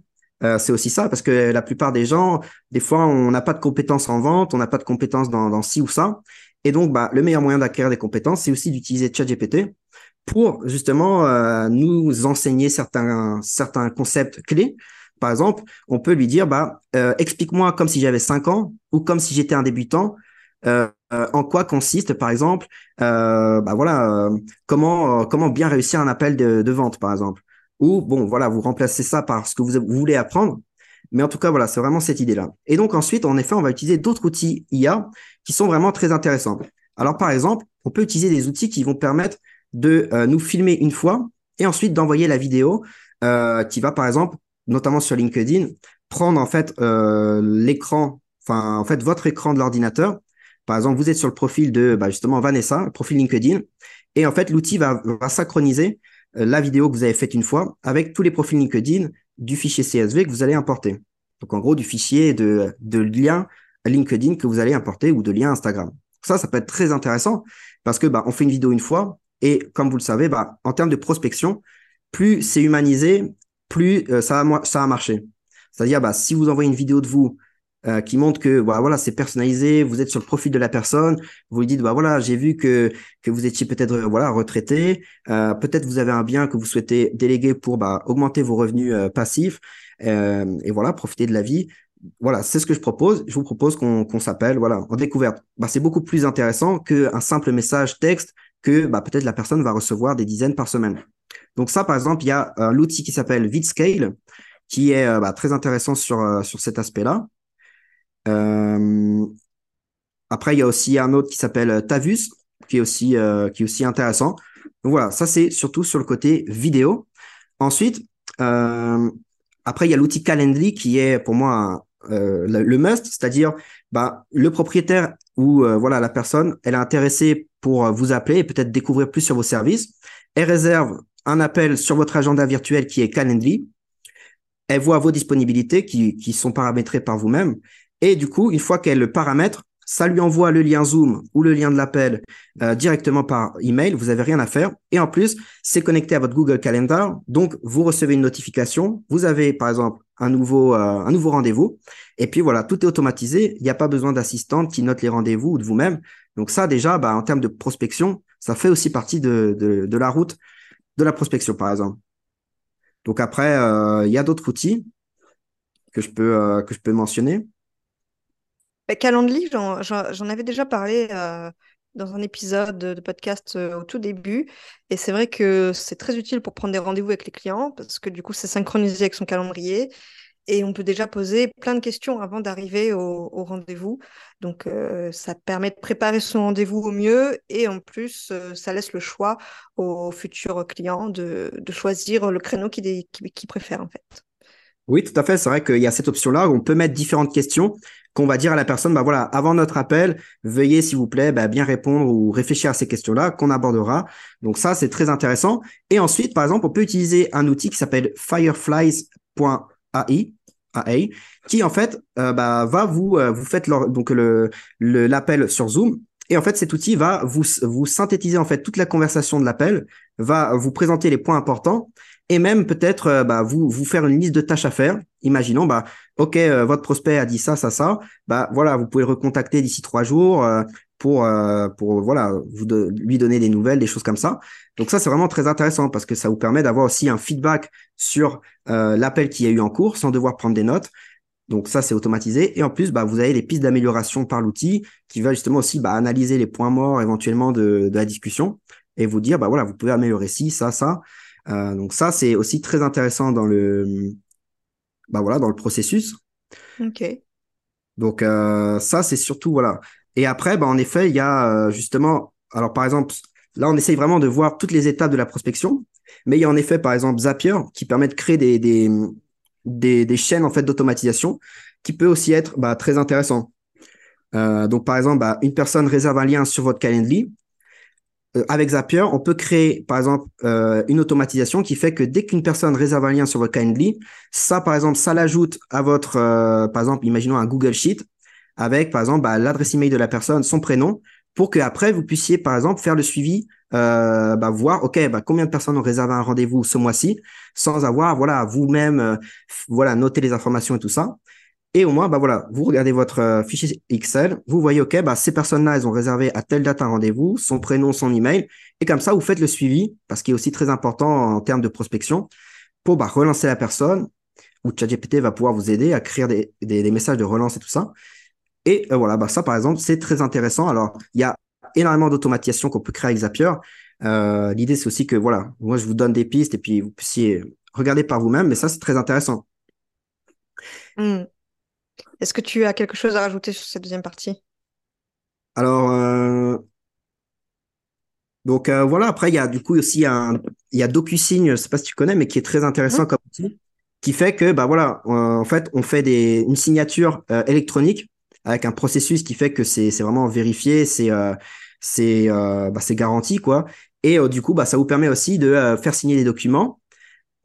Euh, c'est aussi ça, parce que la plupart des gens, des fois, on n'a pas de compétences en vente, on n'a pas de compétences dans, ci ou ça, et donc, bah, le meilleur moyen d'acquérir des compétences, c'est aussi d'utiliser ChatGPT pour justement euh, nous enseigner certains, concepts clés. Par exemple, on peut lui dire, bah, euh, explique-moi comme si j'avais 5 ans ou comme si j'étais un débutant, en quoi consiste, par exemple, bah voilà, comment bien réussir un appel de, vente, par exemple. Ou bon, voilà, vous remplacez ça par ce que vous, voulez apprendre. Mais en tout cas, voilà, c'est vraiment cette idée-là. Et donc ensuite, en effet, on va utiliser d'autres outils IA qui sont vraiment très intéressants. Alors, par exemple, on peut utiliser des outils qui vont permettre de nous filmer une fois et ensuite d'envoyer la vidéo qui va, par exemple, notamment sur LinkedIn, prendre en fait l'écran, enfin en fait votre écran de l'ordinateur. Par exemple, vous êtes sur le profil de bah, justement Vanessa, le profil LinkedIn, et en fait l'outil va synchroniser la vidéo que vous avez faite une fois avec tous les profils LinkedIn du fichier CSV que vous allez importer. Donc en gros du fichier de, de lien LinkedIn que vous allez importer ou de lien Instagram. Ça, ça peut être très intéressant parce que bah, on fait une vidéo une fois et comme vous le savez, bah, en termes de prospection, plus c'est humanisé, plus euh, ça, va, ça va marcher. C'est-à-dire, bah, si vous envoyez une vidéo de vous euh, qui montre que bah, voilà, c'est personnalisé, vous êtes sur le profil de la personne, vous lui dites bah voilà, j'ai vu que que vous étiez peut-être voilà retraité, euh, peut-être vous avez un bien que vous souhaitez déléguer pour bah, augmenter vos revenus passifs et voilà, profiter de la vie voilà, c'est ce que je propose. Je vous propose qu'on s'appelle voilà en découverte. Bah, c'est beaucoup plus intéressant qu'un simple message texte que bah, peut-être la personne va recevoir des dizaines par semaine. Donc ça, par exemple, il y a euh, l'outil qui s'appelle VidScale, qui est euh, bah, très intéressant sur, euh, sur cet aspect-là. Après, il y a aussi un autre qui s'appelle Tavus, qui est aussi, qui est aussi intéressant. Donc voilà, ça c'est surtout sur le côté vidéo. Ensuite, après, il y a l'outil Calendly qui est pour moi euh, le, must, c'est-à-dire bah, le propriétaire ou euh, voilà la personne, elle est intéressée pour euh, vous appeler et peut-être découvrir plus sur vos services. Elle réserve un appel sur votre agenda virtuel qui est Calendly. Elle voit vos disponibilités qui, qui sont paramétrées par vous-même. Et du coup, une fois qu'elle le paramètre, ça lui envoie le lien Zoom ou le lien de l'appel euh, directement par email. Vous n'avez rien à faire. Et en plus, c'est connecté à votre Google Calendar. Donc, vous recevez une notification. Vous avez, par exemple, un nouveau, euh, nouveau rendez-vous. Et puis voilà, tout est automatisé. Il n'y a pas besoin d'assistante qui note les rendez-vous ou de vous-même. Donc ça, déjà, bah, en termes de prospection, ça fait aussi partie de, de, de la route de la prospection, par exemple. Donc après, euh, il y a d'autres outils que je peux, que je peux mentionner. Bah, Calendly, j'en avais déjà parlé euh, dans un épisode de, podcast euh, au tout début. Et c'est vrai que c'est très utile pour prendre des rendez-vous avec les clients parce que du coup, c'est synchronisé avec son calendrier. Et on peut déjà poser plein de questions avant d'arriver au, rendez-vous. Donc, euh, ça permet de préparer son rendez-vous au mieux. Et en plus, ça laisse le choix aux futurs clients de, choisir le créneau qu'ils qui, préfèrent, en fait. Oui, tout à fait. C'est vrai qu'il y a cette option-là où on peut mettre différentes questions qu'on va dire à la personne, bah voilà, avant notre appel, veuillez s'il vous plaît bah, bien répondre ou réfléchir à ces questions-là qu'on abordera. Donc ça, c'est très intéressant. Et ensuite, par exemple, on peut utiliser un outil qui s'appelle fireflies.ai. qui en fait euh, bah, va vous euh, vous faites donc l'appel sur Zoom et en fait cet outil va vous vous synthétiser en fait toute la conversation de l'appel va vous présenter les points importants et même peut-être euh, bah, vous vous faire une liste de tâches à faire. Imaginons, bah, ok, euh, votre prospect a dit ça, ça, ça. Bah voilà, vous pouvez recontacter d'ici trois jours euh, pour pour voilà vous lui donner des nouvelles, des choses comme ça. Donc ça c'est vraiment très intéressant parce que ça vous permet d'avoir aussi un feedback sur l'appel qui a eu en cours sans devoir prendre des notes. Donc ça, c'est automatisé. Et en plus, bah, vous avez des pistes d'amélioration par l'outil qui va justement aussi bah, analyser les points morts éventuellement de, de, la discussion et vous dire, bah voilà, vous pouvez améliorer ci, ça, ça. Euh, donc ça, c'est aussi très intéressant dans le, bah voilà, dans le processus. Ok. Donc euh, ça, c'est surtout voilà. Et après, bah en effet, il y a euh, justement, alors par exemple, là, on essaye vraiment de voir toutes les étapes de la prospection, mais il y a en effet, par exemple, Zapier qui permet de créer des des, des, des chaînes en fait d'automatisation qui peut aussi être bah, très intéressant. Euh, donc par exemple, bah, une personne réserve un lien sur votre Calendly, euh, avec Zapier, on peut créer, par exemple, euh, une automatisation qui fait que dès qu'une personne réserve un lien sur votre Calendly, ça, par exemple, ça l'ajoute à votre, euh, par exemple, imaginons un Google Sheet avec, par exemple, bah, l'adresse email de la personne, son prénom, pour que après vous puissiez, par exemple, faire le suivi, bah, voir, ok, bah, combien de personnes ont réservé un rendez-vous ce mois-ci, sans avoir, voilà, vous-même, voilà, noter les informations et tout ça. Et au moins, bah voilà, vous regardez votre euh, fichier Excel, vous voyez, OK, bah, ces personnes-là, elles ont réservé à telle date un rendez-vous, son prénom, son email. Et comme ça, vous faites le suivi, parce qu'il est aussi très important en termes de prospection, pour bah, relancer la personne, où ChatGPT va pouvoir vous aider à créer des, messages de relance et tout ça. Et euh, voilà, bah, ça, par exemple, c'est très intéressant. Alors, il y a énormément d'automatisation qu'on peut créer avec Zapier. Euh, L'idée, c'est aussi que, voilà, moi, je vous donne des pistes et puis vous puissiez regarder par vous-même, mais ça, c'est très intéressant. Mmh. Est-ce que tu as quelque chose à rajouter sur cette deuxième partie? Alors, euh, Donc voilà, après il y a du coup aussi un, il y a DocuSign, je sais pas si tu connais, mais qui est très intéressant mmh. comme outil, qui fait que bah voilà, en fait on fait des, une signature électronique avec un processus qui fait que c'est vraiment vérifié, c'est c'est bah, c'est garanti quoi. Et du coup bah ça vous permet aussi de faire signer des documents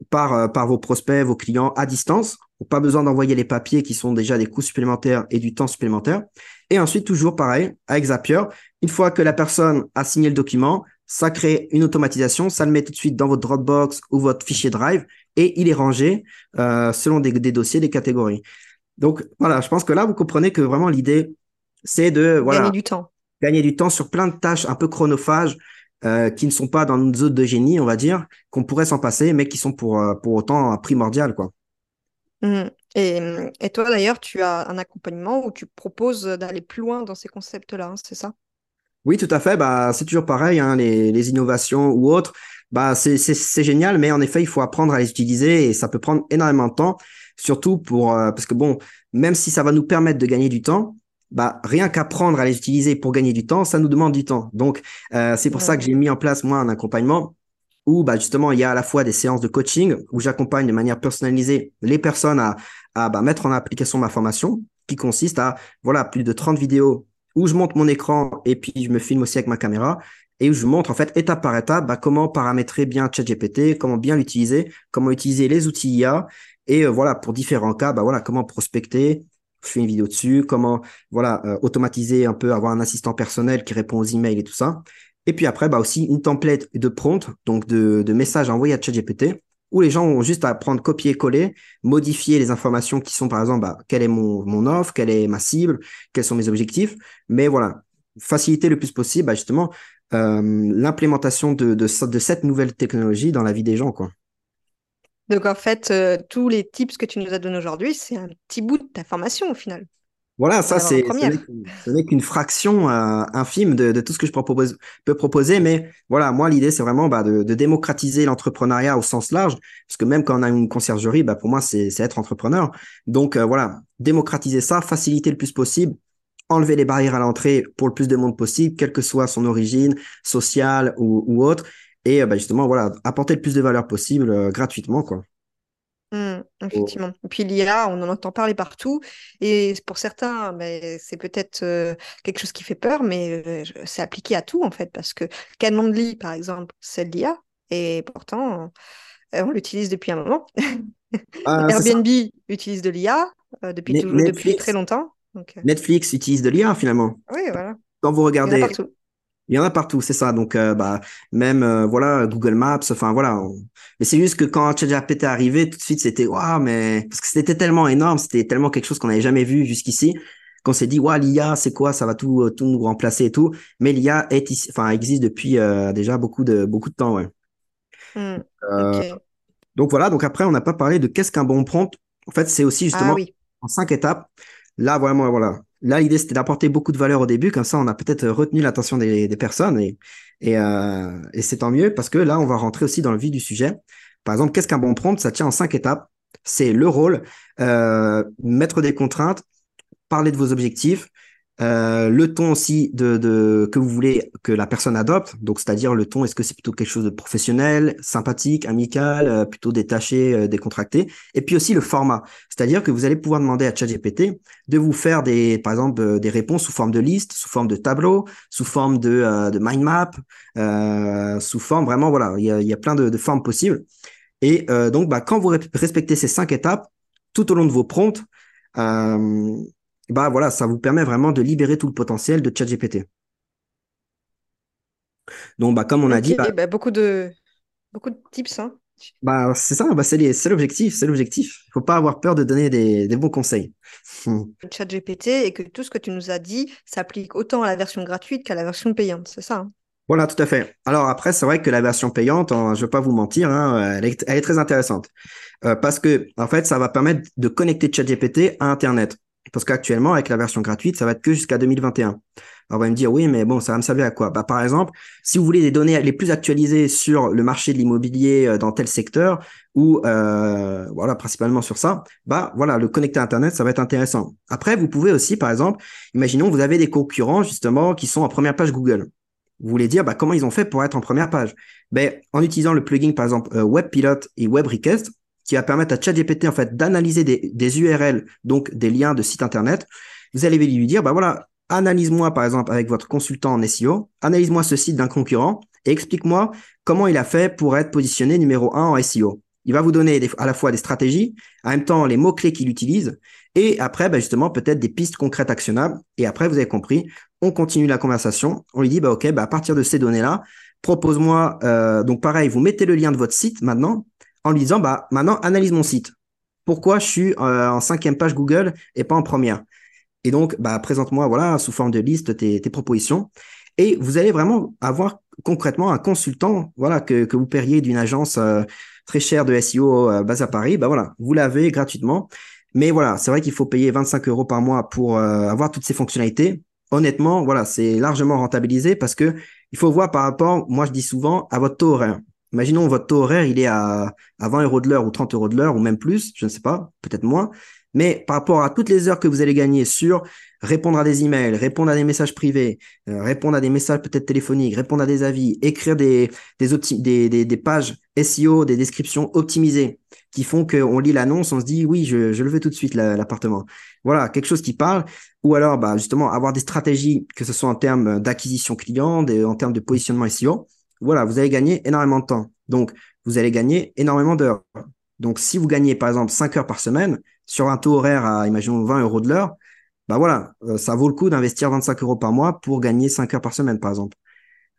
par par vos prospects, vos clients à distance. Pas besoin d'envoyer les papiers qui sont déjà des coûts supplémentaires et du temps supplémentaire. Et ensuite, toujours pareil, avec Zapier, une fois que la personne a signé le document, ça crée une automatisation, ça le met tout de suite dans votre Dropbox ou votre fichier Drive et il est rangé euh, selon des, dossiers, des catégories. Donc voilà, je pense que là, vous comprenez que vraiment l'idée, c'est de voilà, gagner du temps. Gagner du temps sur plein de tâches un peu chronophages euh, qui ne sont pas dans une zone de génie, on va dire, qu'on pourrait s'en passer, mais qui sont pour, euh, pour autant primordiales. Quoi. Mmh. Et, et, toi, d'ailleurs, tu as un accompagnement où tu proposes d'aller plus loin dans ces concepts-là, hein, c'est ça? Oui, tout à fait. Bah, c'est toujours pareil, hein, les, les, innovations ou autres. Bah, c'est génial, mais en effet, il faut apprendre à les utiliser et ça peut prendre énormément de temps, surtout pour euh, parce que bon, même si ça va nous permettre de gagner du temps, bah rien qu'apprendre à les utiliser pour gagner du temps, ça nous demande du temps. Donc euh, c'est pour ça que j'ai mis en place moi un accompagnement où bah, justement il y a à la fois des séances de coaching où j'accompagne de manière personnalisée les personnes à, à bah, mettre en application ma formation qui consiste à voilà plus de 30 vidéos où je monte mon écran et puis je me filme aussi avec ma caméra et où je montre en fait étape par étape bah, comment paramétrer bien ChatGPT, comment bien l'utiliser, comment utiliser les outils IA et euh, voilà pour différents cas bah voilà comment prospecter, fais une vidéo dessus, comment voilà euh, automatiser un peu avoir un assistant personnel qui répond aux emails et tout ça et puis après, bah aussi une template de prompt, donc de, de messages envoyés à ChatGPT, où les gens ont juste à prendre copier-coller, modifier les informations qui sont, par exemple, bah, quelle est mon, mon offre, quelle est ma cible, quels sont mes objectifs. Mais voilà, faciliter le plus possible, bah, justement, euh, l'implémentation de, de, de, cette nouvelle technologie dans la vie des gens, quoi. Donc, en fait, euh, tous les tips que tu nous as donnés aujourd'hui, c'est un petit bout de ta formation au final. Voilà, ça, c'est, ce n'est qu'une fraction euh, infime de, de, tout ce que je propose, peux proposer. Mais voilà, moi, l'idée, c'est vraiment bah, de, de, démocratiser l'entrepreneuriat au sens large. Parce que même quand on a une conciergerie, bah, pour moi, c'est, être entrepreneur. Donc, euh, voilà, démocratiser ça, faciliter le plus possible, enlever les barrières à l'entrée pour le plus de monde possible, quelle que soit son origine sociale ou, ou autre. Et euh, bah, justement, voilà, apporter le plus de valeur possible gratuitement, quoi. Mmh, effectivement. Et puis l'IA, on en entend parler partout. Et pour certains, ben, c'est peut-être quelque chose qui fait peur, mais c'est appliqué à tout en fait. Parce que Calendly, par exemple, c'est de l'IA. Et pourtant, on l'utilise depuis un moment. Ah, Airbnb utilise de l'IA depuis, depuis très longtemps. Netflix utilise de l'IA finalement. Oui, voilà. Quand vous regardez. Il y en a partout, c'est ça. Donc, euh, bah, même euh, voilà, Google Maps. Enfin, voilà. Mais c'est juste que quand ChatGPT est arrivé, tout de suite, c'était waouh, mais parce que c'était tellement énorme, c'était tellement quelque chose qu'on n'avait jamais vu jusqu'ici, qu'on s'est dit waouh, l'IA, c'est quoi? Ça va tout, euh, tout nous remplacer et tout. Mais l'IA est, enfin, existe depuis déjà beaucoup de beaucoup de temps, ouais. Mmh, donc voilà. Donc après, on n'a pas parlé de qu'est-ce qu'un bon prompt. En fait, c'est aussi justement ah en cinq étapes. Là, vraiment, voilà. Là, l'idée, c'était d'apporter beaucoup de valeur au début, comme ça, on a peut-être retenu l'attention des, personnes euh, et c'est tant mieux parce que là, on va rentrer aussi dans le vif du sujet. Par exemple, qu'est-ce qu'un bon prompt? Ça tient en cinq étapes. C'est le rôle, euh, mettre des contraintes, parler de vos objectifs, euh, le ton aussi de, de, que vous voulez que la personne adopte, donc c'est-à-dire le ton, est-ce que c'est plutôt quelque chose de professionnel, sympathique, amical, euh, plutôt détaché, euh, décontracté, et puis aussi le format, c'est-à-dire que vous allez pouvoir demander à ChatGPT de vous faire des, par exemple, des réponses sous forme de liste, sous forme de tableau, sous forme de, de mind map, sous forme vraiment, voilà, il y a, y plein de, de formes possibles. Et donc, bah, quand vous respectez ces cinq étapes tout au long de vos prompts, bah voilà, ça vous permet vraiment de libérer tout le potentiel de ChatGPT. Donc, bah, comme on a dit. Bah, bah, beaucoup, de, beaucoup de tips. Hein. Bah, c'est ça, bah, c'est l'objectif. C'est l'objectif. Il ne faut pas avoir peur de donner des, des bons conseils. ChatGPT et que tout ce que tu nous as dit s'applique autant à la version gratuite qu'à la version payante. C'est ça. Hein. Voilà, tout à fait. Alors après, c'est vrai que la version payante, hein, je ne vais pas vous mentir, elle, est, elle, est, très intéressante. Euh, parce que, en fait, ça va permettre de connecter ChatGPT à Internet. Parce qu'actuellement, avec la version gratuite, ça va être que jusqu'à 2021. Alors, on va me dire, oui, mais bon, ça va me servir à quoi? Bah, Par exemple, si vous voulez des données les plus actualisées sur le marché de l'immobilier euh, dans tel secteur, ou euh, voilà, principalement sur ça, bah voilà, le connecter à Internet, ça va être intéressant. Après, vous pouvez aussi, par exemple, imaginons, vous avez des concurrents, justement, qui sont en première page Google. vous voulez dire bah, comment ils ont fait pour être en première page? Ben, en utilisant le plugin, par exemple, euh, WebPilot et WebRequest, qui va permettre à ChatGPT en fait d'analyser des, URL, donc des liens de sites internet. Vous allez lui dire, bah voilà, analyse-moi par exemple avec votre consultant en SEO, analyse-moi ce site d'un concurrent et explique-moi comment il a fait pour être positionné numéro un en SEO. Il va vous donner à la fois des stratégies, en même temps les mots-clés qu'il utilise, et après, bah, justement, peut-être des pistes concrètes actionnables. Et après, vous avez compris, on continue la conversation. On lui dit, bah, OK, bah, à partir de ces données-là, propose-moi, euh, donc pareil, vous mettez le lien de votre site maintenant, en lui disant, bah, maintenant, analyse mon site. Pourquoi je suis euh, en cinquième page Google et pas en première? Et donc, bah, présente-moi, voilà, sous forme de liste, tes, propositions. Et vous allez vraiment avoir concrètement un consultant, voilà, que, vous paieriez d'une agence euh, très chère de SEO euh, basée à Paris. Bah voilà, vous l'avez gratuitement. Mais voilà, c'est vrai qu'il faut payer 25 euros par mois pour euh, avoir toutes ces fonctionnalités. Honnêtement, voilà, c'est largement rentabilisé parce que il faut voir par rapport, moi je dis souvent, à votre taux horaire. Imaginons votre taux horaire, il est à, à 20 euros de l'heure ou 30 euros de l'heure ou même plus, je ne sais pas, peut-être moins. Mais par rapport à toutes les heures que vous allez gagner sur répondre à des emails, répondre à des messages privés, euh, répondre à des messages peut-être téléphoniques, répondre à des avis, écrire des, pages SEO, des descriptions optimisées qui font qu'on lit l'annonce, on se dit oui, je, je le veux tout de suite l'appartement. Voilà, quelque chose qui parle. Ou alors, bah, justement, avoir des stratégies, que ce soit en termes d'acquisition client, en termes de positionnement SEO. Voilà, vous allez gagner énormément de temps. Donc, vous allez gagner énormément d'heures. Donc, si vous gagnez, par exemple, 5 heures par semaine, sur un taux horaire à, imaginons, 20 euros de l'heure, bah voilà, euh, ça vaut le coup d'investir 25 euros par mois pour gagner 5 heures par semaine, par exemple.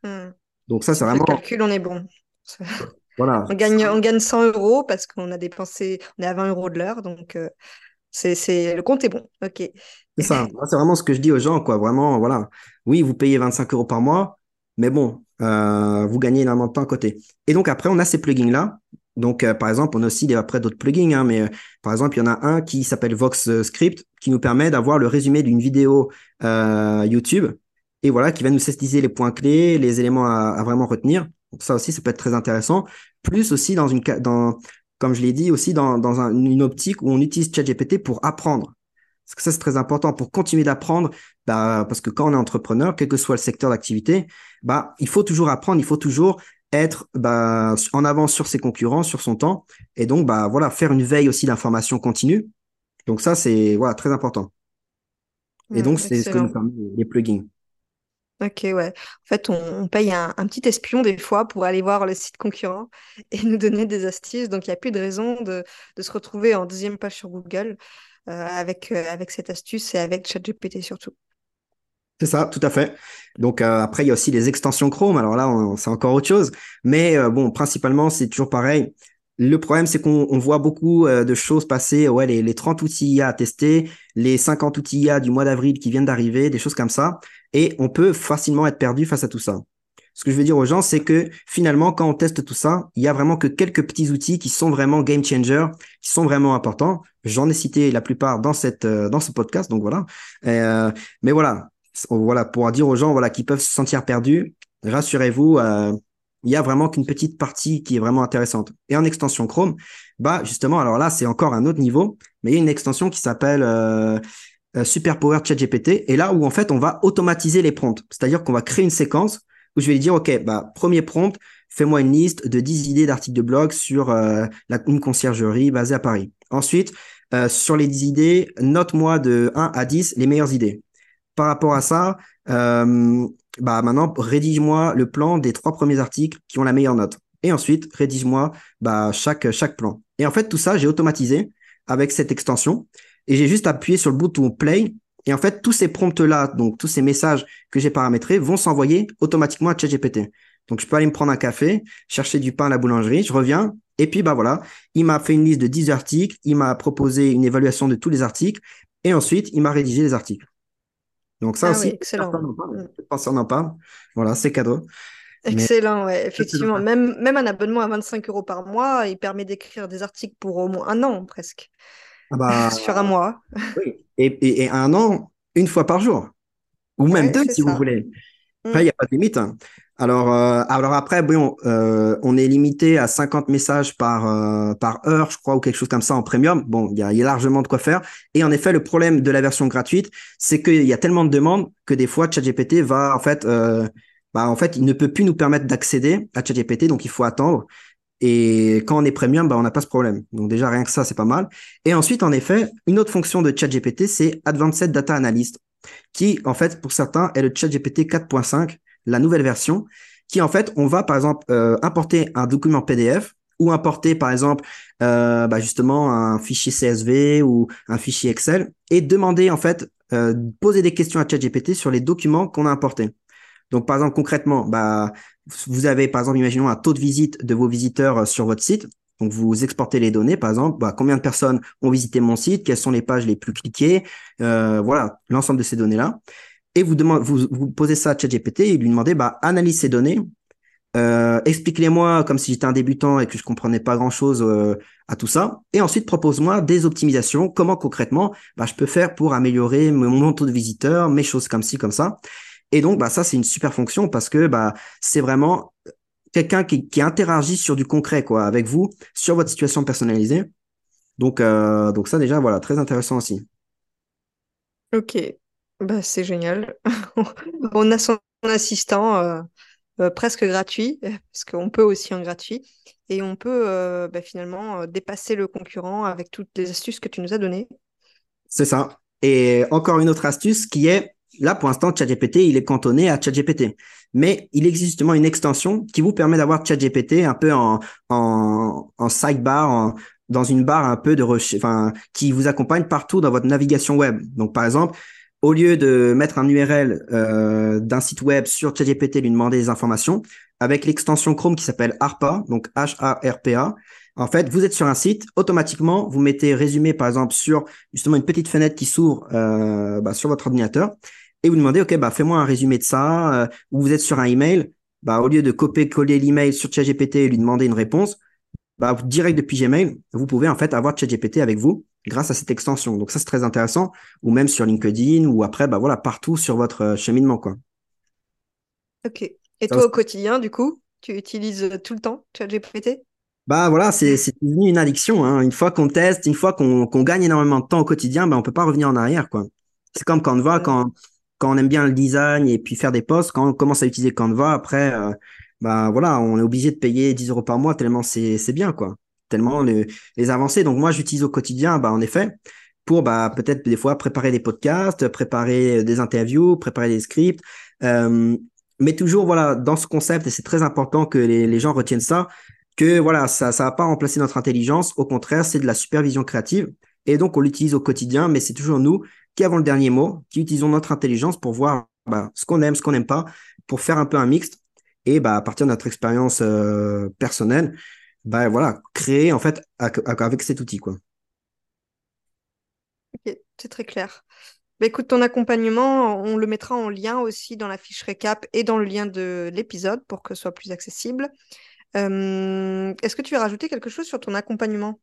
Hmm. Donc ça, c'est vraiment... Le calcul, on est bon. Voilà. On gagne, on gagne 100 euros parce qu'on a dépensé, on est à 20 euros de l'heure, donc euh, c'est, le compte est bon. Ok. C'est ça. C'est vraiment ce que je dis aux gens, quoi. Vraiment, voilà. Oui, vous payez 25 euros par mois, mais bon, euh, vous gagnez énormément de temps à côté. Et donc après, on a ces plugins-là donc, euh, par exemple, on a aussi après d'autres plugins, hein, mais euh, par exemple, il y en a un qui s'appelle Vox euh, Script, qui nous permet d'avoir le résumé d'une vidéo YouTube, et voilà, qui va nous synthétiser les points clés, les éléments à, vraiment retenir. Donc, ça aussi, ça peut être très intéressant. Plus aussi dans une, dans, comme je l'ai dit, aussi dans, dans une optique où on utilise ChatGPT pour apprendre. Parce que ça, c'est très important pour continuer d'apprendre, bah, parce que quand on est entrepreneur, quel que soit le secteur d'activité, bah, il faut toujours apprendre, il faut toujours être bah, en avance sur ses concurrents, sur son temps, et donc bah voilà faire une veille aussi d'information continue. Donc ça c'est voilà très important. Et donc c'est ce que nous permet les plugins. Ok, ouais. En fait, on, paye un, petit espion des fois pour aller voir le site concurrent et nous donner des astuces. Donc, il n'y a plus de raison de, de, se retrouver en deuxième page sur Google avec, euh, avec cette astuce et avec ChatGPT surtout. C'est ça, tout à fait. Donc euh, après, il y a aussi les extensions Chrome. Alors là, c'est encore autre chose. Mais euh, bon, principalement, c'est toujours pareil. Le problème, c'est qu'on voit beaucoup euh, de choses passer. Ouais, les, les 30 outils IA à tester, les 50 outils IA du mois d'avril qui viennent d'arriver, des choses comme ça. Et on peut facilement être perdu face à tout ça. Ce que je veux dire aux gens, c'est que finalement, quand on teste tout ça, il y a vraiment que quelques petits outils qui sont vraiment game changer, qui sont vraiment importants. J'en ai cité la plupart dans cette dans ce podcast, donc voilà. mais voilà, voilà, pour dire aux gens voilà, qui peuvent se sentir perdus, rassurez-vous, euh, il y a vraiment qu'une petite partie qui est vraiment intéressante. Et en extension Chrome, bah justement, alors là, c'est encore un autre niveau, mais il y a une extension qui s'appelle euh, euh Super Power ChatGPT, et là où en fait on va automatiser les prompts, c'est-à-dire qu'on va créer une séquence où je vais lui dire, OK, bah, premier prompt, fais-moi une liste de 10 idées d'articles de blog sur euh, une conciergerie basée à Paris. Ensuite, euh, sur les 10 idées, note-moi de 1 à 10 les meilleures idées par rapport à ça, euh, bah maintenant, rédige-moi le plan des trois premiers articles qui ont la meilleure note. Et ensuite, rédige-moi bah, chaque, chaque plan. Et en fait, tout ça, j'ai automatisé avec cette extension. Et j'ai juste appuyé sur le bouton Play. Et en fait, tous ces prompts-là, donc tous ces messages que j'ai paramétrés, vont s'envoyer automatiquement à ChatGPT. Donc, je peux aller me prendre un café, chercher du pain à la boulangerie, je reviens, et puis, bah voilà, il m'a fait une liste de 10 articles, il m'a proposé une évaluation de tous les articles, et ensuite, il m'a rédigé les articles. Donc ça ah aussi, excellent. on en parle. Voilà, c'est cadeau. Excellent, ouais, effectivement. Même, même un abonnement à 25 euros par mois, il permet d'écrire des articles pour au moins un an presque. Ah bah, Sur un mois. Oui, et, et, un an, une fois par jour. Ou même deux si vous voulez. il n'y a pas de limite. Hein. Alors, euh, alors après, bon, euh, on est limité à 50 messages par, euh, par heure, je crois, ou quelque chose comme ça en premium. Bon, il y a, y a, largement de quoi faire. Et en effet, le problème de la version gratuite, c'est qu'il y a tellement de demandes que des fois, ChatGPT va en fait bah, en fait, il ne peut plus nous permettre d'accéder à ChatGPT, donc il faut attendre. Et quand on est premium, bah, on n'a pas ce problème. Donc déjà, rien que ça, c'est pas mal. Et ensuite, en effet, une autre fonction de ChatGPT, c'est Advanced Data Analyst, qui, en fait, pour certains, est le ChatGPT 4.5, la nouvelle version, qui, en fait, on va, par exemple, euh, importer un document PDF ou importer, par exemple, euh, bah, justement, un fichier CSV ou un fichier Excel et demander, en fait, euh, poser des questions à ChatGPT sur les documents qu'on a importés. Donc, par exemple, concrètement, bah, vous avez, par exemple, imaginons un taux de visite de vos visiteurs euh, sur votre site. Donc, vous exportez les données, par exemple, bah, combien de personnes ont visité mon site, quelles sont les pages les plus cliquées, euh, voilà, l'ensemble de ces données-là. Et vous, demandez, vous, vous posez ça à ChatGPT et lui demandez, bah, analyse ces données, euh, explique-les-moi comme si j'étais un débutant et que je comprenais pas grand-chose euh, à tout ça. Et ensuite, propose-moi des optimisations. Comment concrètement, bah, je peux faire pour améliorer mon taux de visiteurs, mes choses comme ci, comme ça. Et donc, bah, ça, c'est une super fonction parce que bah, c'est vraiment quelqu'un qui, qui, interagit sur du concret quoi, avec vous, sur votre situation personnalisée. Donc, euh, donc ça, déjà, voilà, très intéressant aussi. Ok, bah, c'est génial. On a son assistant euh, euh, presque gratuit, parce qu'on peut aussi en gratuit, et on peut euh, bah, finalement dépasser le concurrent avec toutes les astuces que tu nous as données. C'est ça. Et encore une autre astuce qui est Là, pour l'instant, ChatGPT, il est cantonné à ChatGPT. Mais il existe justement une extension qui vous permet d'avoir ChatGPT un peu en, en, en sidebar, dans une barre un peu de recherche, enfin, qui vous accompagne partout dans votre navigation web. Donc, par exemple, au lieu de mettre un URL euh, d'un site web sur ChatGPT lui demander des informations, avec l'extension Chrome qui s'appelle ARPA, donc H-A-R-P-A, en fait, vous êtes sur un site, automatiquement, vous mettez résumé, par exemple, sur justement une petite fenêtre qui s'ouvre euh, bah, sur votre ordinateur et vous demandez, OK, bah, fais-moi un résumé de ça, euh, ou vous êtes sur un email, bah, au lieu de copier-coller l'email sur ChatGPT et lui demander une réponse, bah, direct depuis Gmail, vous pouvez en fait avoir ChatGPT avec vous grâce à cette extension. Donc ça, c'est très intéressant, ou même sur LinkedIn, ou après, bah, voilà, partout sur votre euh, cheminement, quoi. OK. Et toi, au quotidien, du coup, tu utilises tout le temps ChatGPT? Bah voilà, c'est devenu une addiction. Hein. Une fois qu'on teste, une fois qu'on gagne énormément de temps au quotidien, bah, on peut pas revenir en arrière. quoi. C'est comme Canva, quand, quand on aime bien le design et puis faire des posts, quand on commence à utiliser Canva, après, euh, bah voilà, on est obligé de payer 10 euros par mois tellement c'est bien, quoi. Tellement les, avancées. Donc moi, j'utilise au quotidien, bah en effet, pour bah peut-être des fois préparer des podcasts, préparer des interviews, préparer des scripts. Euh, mais toujours voilà dans ce concept et c'est très important que les, les gens retiennent ça que voilà ça ça va pas remplacer notre intelligence au contraire c'est de la supervision créative et donc on l'utilise au quotidien mais c'est toujours nous qui avons le dernier mot, qui utilisons notre intelligence pour voir bah, ce qu'on aime, ce qu'on n'aime pas, pour faire un peu un mixte et bah, à partir de notre expérience euh, personnelle, bah, voilà, créer en fait avec cet outil. Quoi. Ok, c'est très clair. Bah, écoute, ton accompagnement, on le mettra en lien aussi dans la fiche récap et dans le lien de l'épisode pour que ce soit plus accessible. Euh, est-ce que tu veux rajouter quelque chose sur ton accompagnement?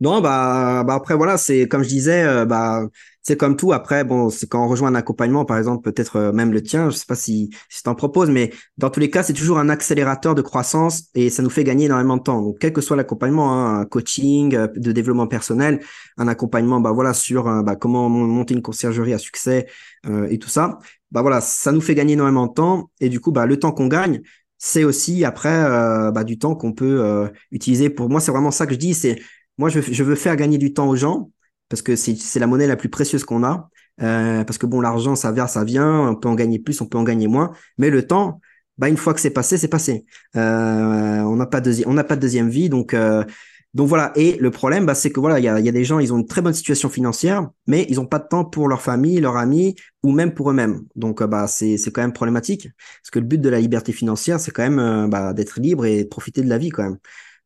Non, bah, bah après voilà, c'est comme je disais, euh, bah c'est comme tout. Après, bon, c'est quand on rejoint un accompagnement, par exemple, peut-être euh, même le tien, je sais pas si si t'en proposes, mais dans tous les cas, c'est toujours un accélérateur de croissance et ça nous fait gagner énormément de temps. Donc, quel que soit l'accompagnement, hein, un coaching, euh, de développement personnel, un accompagnement, bah voilà, sur bah, comment monter une conciergerie à succès et tout ça, bah voilà, ça nous fait gagner énormément de temps et du coup, bah le temps qu'on gagne, c'est aussi après bah, du temps qu'on peut utiliser. Pour moi, c'est vraiment ça que je dis, c'est moi, je, veux faire gagner du temps aux gens parce que c'est la monnaie la plus précieuse qu'on a. Euh, parce que bon, l'argent, ça vient, ça vient. On peut en gagner plus, on peut en gagner moins. Mais le temps, bah, une fois que c'est passé, c'est passé. Euh, on n'a pas, de, deuxième vie. Donc, euh, donc voilà. Et le problème, bah, c'est que voilà, il y a, des gens, ils ont une très bonne situation financière, mais ils n'ont pas de temps pour leur famille, leurs amis ou même pour eux-mêmes. Donc, bah, c'est quand même problématique. Parce que le but de la liberté financière, c'est quand même bah, d'être libre et profiter de la vie quand même.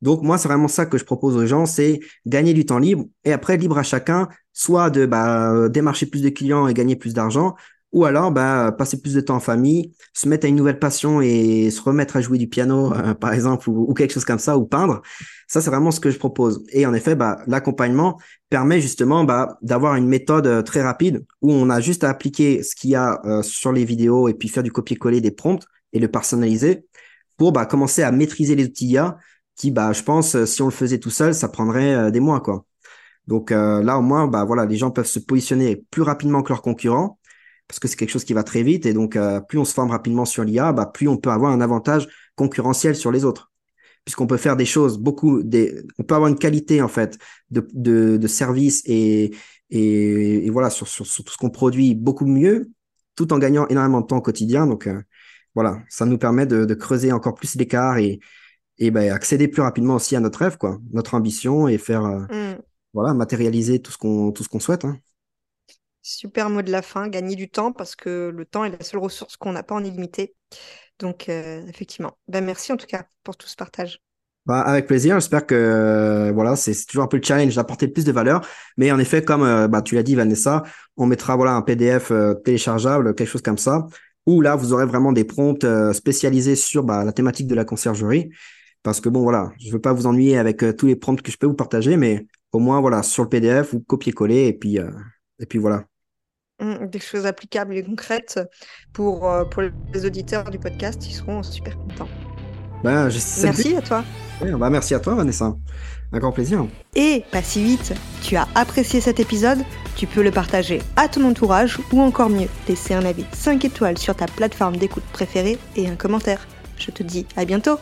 Donc moi, c'est vraiment ça que je propose aux gens, c'est gagner du temps libre et après libre à chacun, soit de bah, démarcher plus de clients et gagner plus d'argent, ou alors bah, passer plus de temps en famille, se mettre à une nouvelle passion et se remettre à jouer du piano, euh, par exemple, ou, quelque chose comme ça, ou peindre. Ça, c'est vraiment ce que je propose. Et en effet, bah, l'accompagnement permet justement bah, d'avoir une méthode euh, très rapide où on a juste à appliquer ce qu'il y a euh, sur les vidéos et puis faire du copier-coller des prompts et le personnaliser pour bah, commencer à maîtriser les outils IA qui, bah, je pense, euh, si on le faisait tout seul, ça prendrait euh, des mois, quoi. Donc euh, là, au moins, bah voilà, les gens peuvent se positionner plus rapidement que leurs concurrents. parce que c'est quelque chose qui va très vite. Et donc, plus on se forme rapidement sur l'IA, bah, plus on peut avoir un avantage concurrentiel sur les autres. Puisqu'on peut faire des choses, beaucoup, des, on peut avoir une qualité, en fait, de, de, de service et, et, voilà, sur, sur, tout ce qu'on produit beaucoup mieux, tout en gagnant énormément de temps au quotidien. Donc, voilà, ça nous permet de, de creuser encore plus l'écart et, et ben, accéder plus rapidement aussi à notre rêve, quoi, notre ambition et faire, euh, mm. voilà, matérialiser tout ce qu'on, tout ce qu'on souhaite. Hein. Super mot de la fin, gagner du temps parce que le temps est la seule ressource qu'on n'a pas en illimité. Donc, euh, effectivement, ben, merci en tout cas pour tout ce partage. Bah, avec plaisir. J'espère que euh, voilà, c'est toujours un peu le challenge d'apporter plus de valeur. Mais en effet, comme euh, bah, tu l'as dit, Vanessa, on mettra voilà un PDF téléchargeable, quelque chose comme ça, où là vous aurez vraiment des prompts spécialisés sur bah, la thématique de la conciergerie. Parce que bon voilà, je veux pas vous ennuyer avec tous les prompts que je peux vous partager, mais au moins voilà sur le PDF ou copier-coller et puis et puis voilà. Mmh, des choses applicables et concrètes pour, euh, pour les auditeurs du podcast. Ils seront super contents. Ben, merci à toi. bah, merci à toi, Vanessa. Un grand plaisir. Et pas si vite, tu as apprécié cet épisode Tu peux le partager à ton entourage ou encore mieux, laisser un avis 5 étoiles sur ta plateforme d'écoute préférée et un commentaire. Je te dis à bientôt